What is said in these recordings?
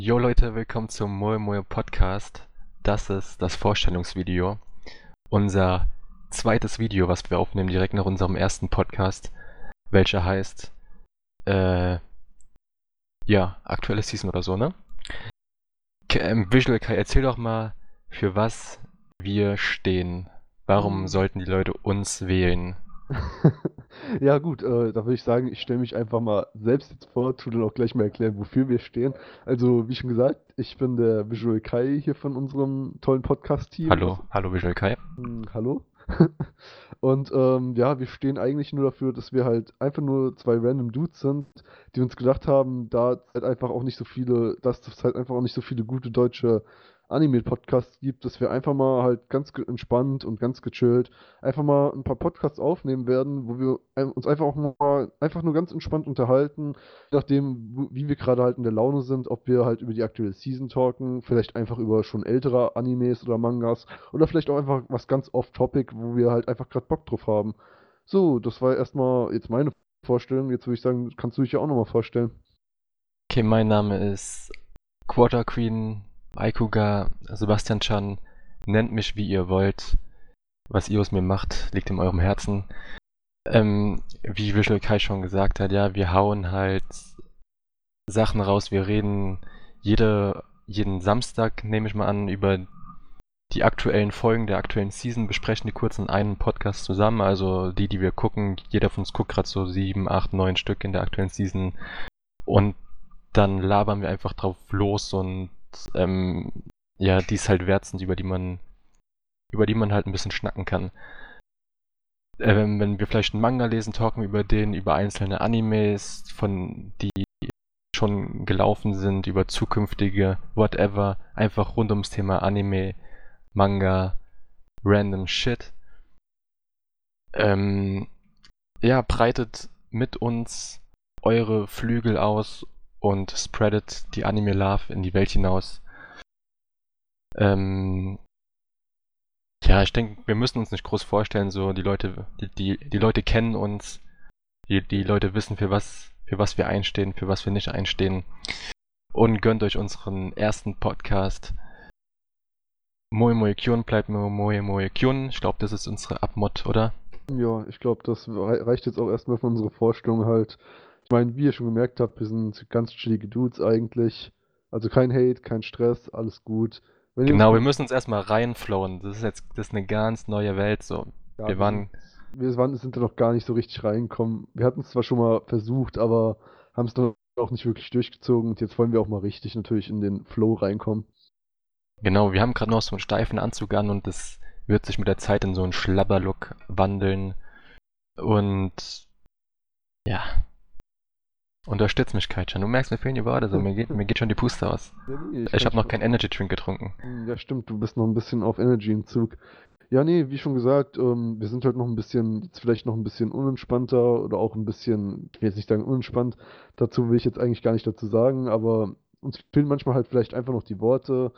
Jo Leute, willkommen zum Moe Moe Podcast. Das ist das Vorstellungsvideo. Unser zweites Video, was wir aufnehmen direkt nach unserem ersten Podcast, welcher heißt äh, ja, aktuelle Season oder so, ne? K ähm, Visual Kai, erzähl doch mal, für was wir stehen. Warum Hm. sollten die Leute uns wählen? Ja gut, äh, da würde ich sagen, ich stelle mich einfach mal selbst jetzt vor, tu dann auch gleich mal erklären, wofür wir stehen. Also, wie schon gesagt, ich bin der Visual Kai hier von unserem tollen Podcast-Team. Hallo, hallo Visual Kai. Hm, hallo. Und ähm, ja, wir stehen eigentlich nur dafür, dass wir halt einfach nur zwei random Dudes sind, die uns gedacht haben, da halt einfach auch nicht so viele, dass es halt einfach auch nicht so viele gute deutsche Anime-Podcasts gibt, dass wir einfach mal halt ganz entspannt und ganz gechillt einfach mal ein paar Podcasts aufnehmen werden, wo wir uns einfach auch mal einfach nur ganz entspannt unterhalten, nachdem, wie wir gerade halt in der Laune sind, ob wir halt über die aktuelle Season talken, vielleicht einfach über schon ältere Animes oder Mangas oder vielleicht auch einfach was ganz off-topic, wo wir halt einfach gerade Bock drauf haben. So, das war erstmal jetzt meine Vorstellung. Jetzt würde ich sagen, kannst du dich ja auch nochmal vorstellen. Okay, mein Name ist Quarter Queen Aikuga Sebastian Chan. Nennt mich wie ihr wollt. Was ihr aus mir macht, liegt in eurem Herzen. Ähm, wie Visual Kai schon gesagt hat, ja, wir hauen halt Sachen raus. Wir reden jede, jeden Samstag, nehme ich mal an, über die aktuellen Folgen der aktuellen Season, besprechen die kurz in einem Podcast zusammen. Also die, die wir gucken, jeder von uns guckt gerade so sieben, acht, neun Stück in der aktuellen Season. Und dann labern wir einfach drauf los und ähm, ja, die es halt wert sind, über die man, über die man halt ein bisschen schnacken kann. Äh, wenn, wenn wir vielleicht einen Manga lesen, talken wir über den, über einzelne Animes, von die schon gelaufen sind, über zukünftige, whatever, einfach rund ums Thema Anime, Manga, random Shit. Ähm, ja, breitet mit uns eure Flügel aus und spreadet die Anime Love in die Welt hinaus. Ähm, ja, ich denke, wir müssen uns nicht groß vorstellen, so die Leute, die, die, die Leute kennen uns, die, die Leute wissen, für was, für was wir einstehen, für was wir nicht einstehen. Und gönnt euch unseren ersten Podcast. Moe Moe Kyun bleibt Moe Moe Kyun. Ich glaube, das ist unsere Abmod, oder? Ja, ich glaube, das rei- reicht jetzt auch erstmal für unsere Vorstellung halt. Ich meine, wie ihr schon gemerkt habt, wir sind ganz chillige Dudes eigentlich. Also kein Hate, kein Stress, alles gut. Wenn Genau, wir müssen uns erstmal reinflowen. Das ist jetzt, das ist eine ganz neue Welt, so. Ja, wir waren, sind, wir waren, sind da noch gar nicht so richtig reingekommen. Wir hatten es zwar schon mal versucht, aber haben es dann auch nicht wirklich durchgezogen. Und jetzt wollen wir auch mal richtig natürlich in den Flow reinkommen. genau, wir haben gerade noch so einen steifen Anzug an und das wird sich mit der Zeit in so einen Schlabberlook wandeln. Und ja. Unterstütz mich, Kaitschan. Du merkst, mir fehlen die Worte, so mir geht, mir geht schon die Puste aus. Ja, nee, Ich kann habe noch keinen Energy Drink getrunken. Ja, stimmt, du bist noch ein bisschen auf Energy im Zug. Ja, nee, wie schon gesagt, ähm, wir sind halt noch ein bisschen, jetzt vielleicht noch ein bisschen unentspannter oder auch ein bisschen, ich will jetzt nicht sagen unentspannt, dazu will ich jetzt eigentlich gar nicht dazu sagen, aber uns fehlen manchmal halt vielleicht einfach noch die Worte,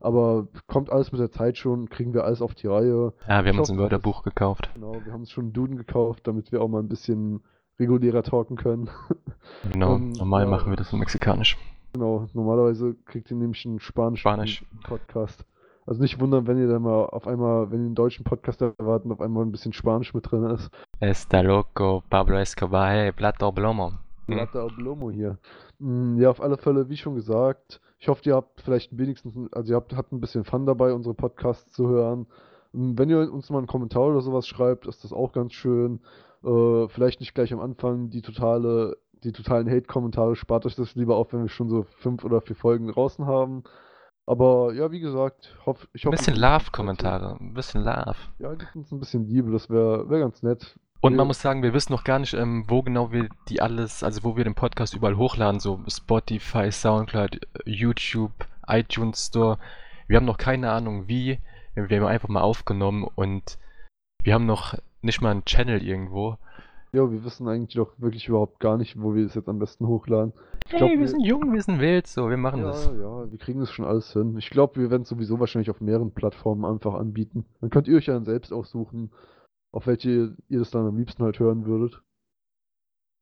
aber kommt alles mit der Zeit schon, kriegen wir alles auf die Reihe. Ja, wir Ich haben uns hoffe, ein Wörterbuch gekauft. Genau, wir haben uns schon einen Duden gekauft, damit wir auch mal ein bisschen regulärer talken können. Genau, Ähm, normal ja. machen wir das in Mexikanisch. Genau, normalerweise kriegt ihr nämlich einen spanischen Spanisch. Podcast. Also nicht wundern, wenn ihr dann mal auf einmal, wenn ihr einen deutschen Podcast erwarten, auf einmal ein bisschen Spanisch mit drin ist. Está loco, Pablo Escobar, hey, Plato Blomo. Hm. Plata Oblomo hier. Mm, Ja, auf alle Fälle, wie schon gesagt, ich hoffe, ihr habt vielleicht wenigstens, also ihr habt, habt ein bisschen Fun dabei, unsere Podcasts zu hören. Mm, Wenn ihr uns mal einen Kommentar oder sowas schreibt, ist das auch ganz schön. Äh, vielleicht nicht gleich am Anfang die totale, die totalen Hate-Kommentare, spart euch das lieber auf, wenn wir schon so fünf oder vier Folgen draußen haben. Aber ja, wie gesagt, hoff, ich Ein hoffe. bisschen könnt uns Love-Kommentare, ein bisschen Love. Ja, gibt uns ein bisschen Liebe, das wäre wär ganz nett. Und man muss sagen, wir wissen noch gar nicht, ähm, wo genau wir die alles, also wo wir den Podcast überall hochladen, so Spotify, Soundcloud, YouTube, iTunes Store. Wir haben noch keine Ahnung wie. Wir haben einfach mal aufgenommen und wir haben noch nicht mal einen Channel irgendwo. Ja, wir wissen eigentlich doch wirklich überhaupt gar nicht, wo wir es jetzt am besten hochladen. Ich Hey, glaub, wir wir- sind jung, wir sind wild, so, wir machen Ja, das. ja, wir kriegen das schon alles hin. Ich glaube, wir werden es sowieso wahrscheinlich auf mehreren Plattformen einfach anbieten. Dann könnt ihr euch ja dann selbst aussuchen, auf welche ihr das dann am liebsten halt hören würdet.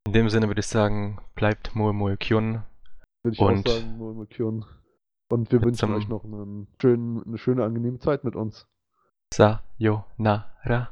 In dem Sinne würde ich sagen, bleibt Moe Moe Kyun. Würde ich Und- auch sagen, Moe Kyun. Und wir wünschen euch noch einen schönen, eine schöne, angenehme Zeit mit uns. Sayonara.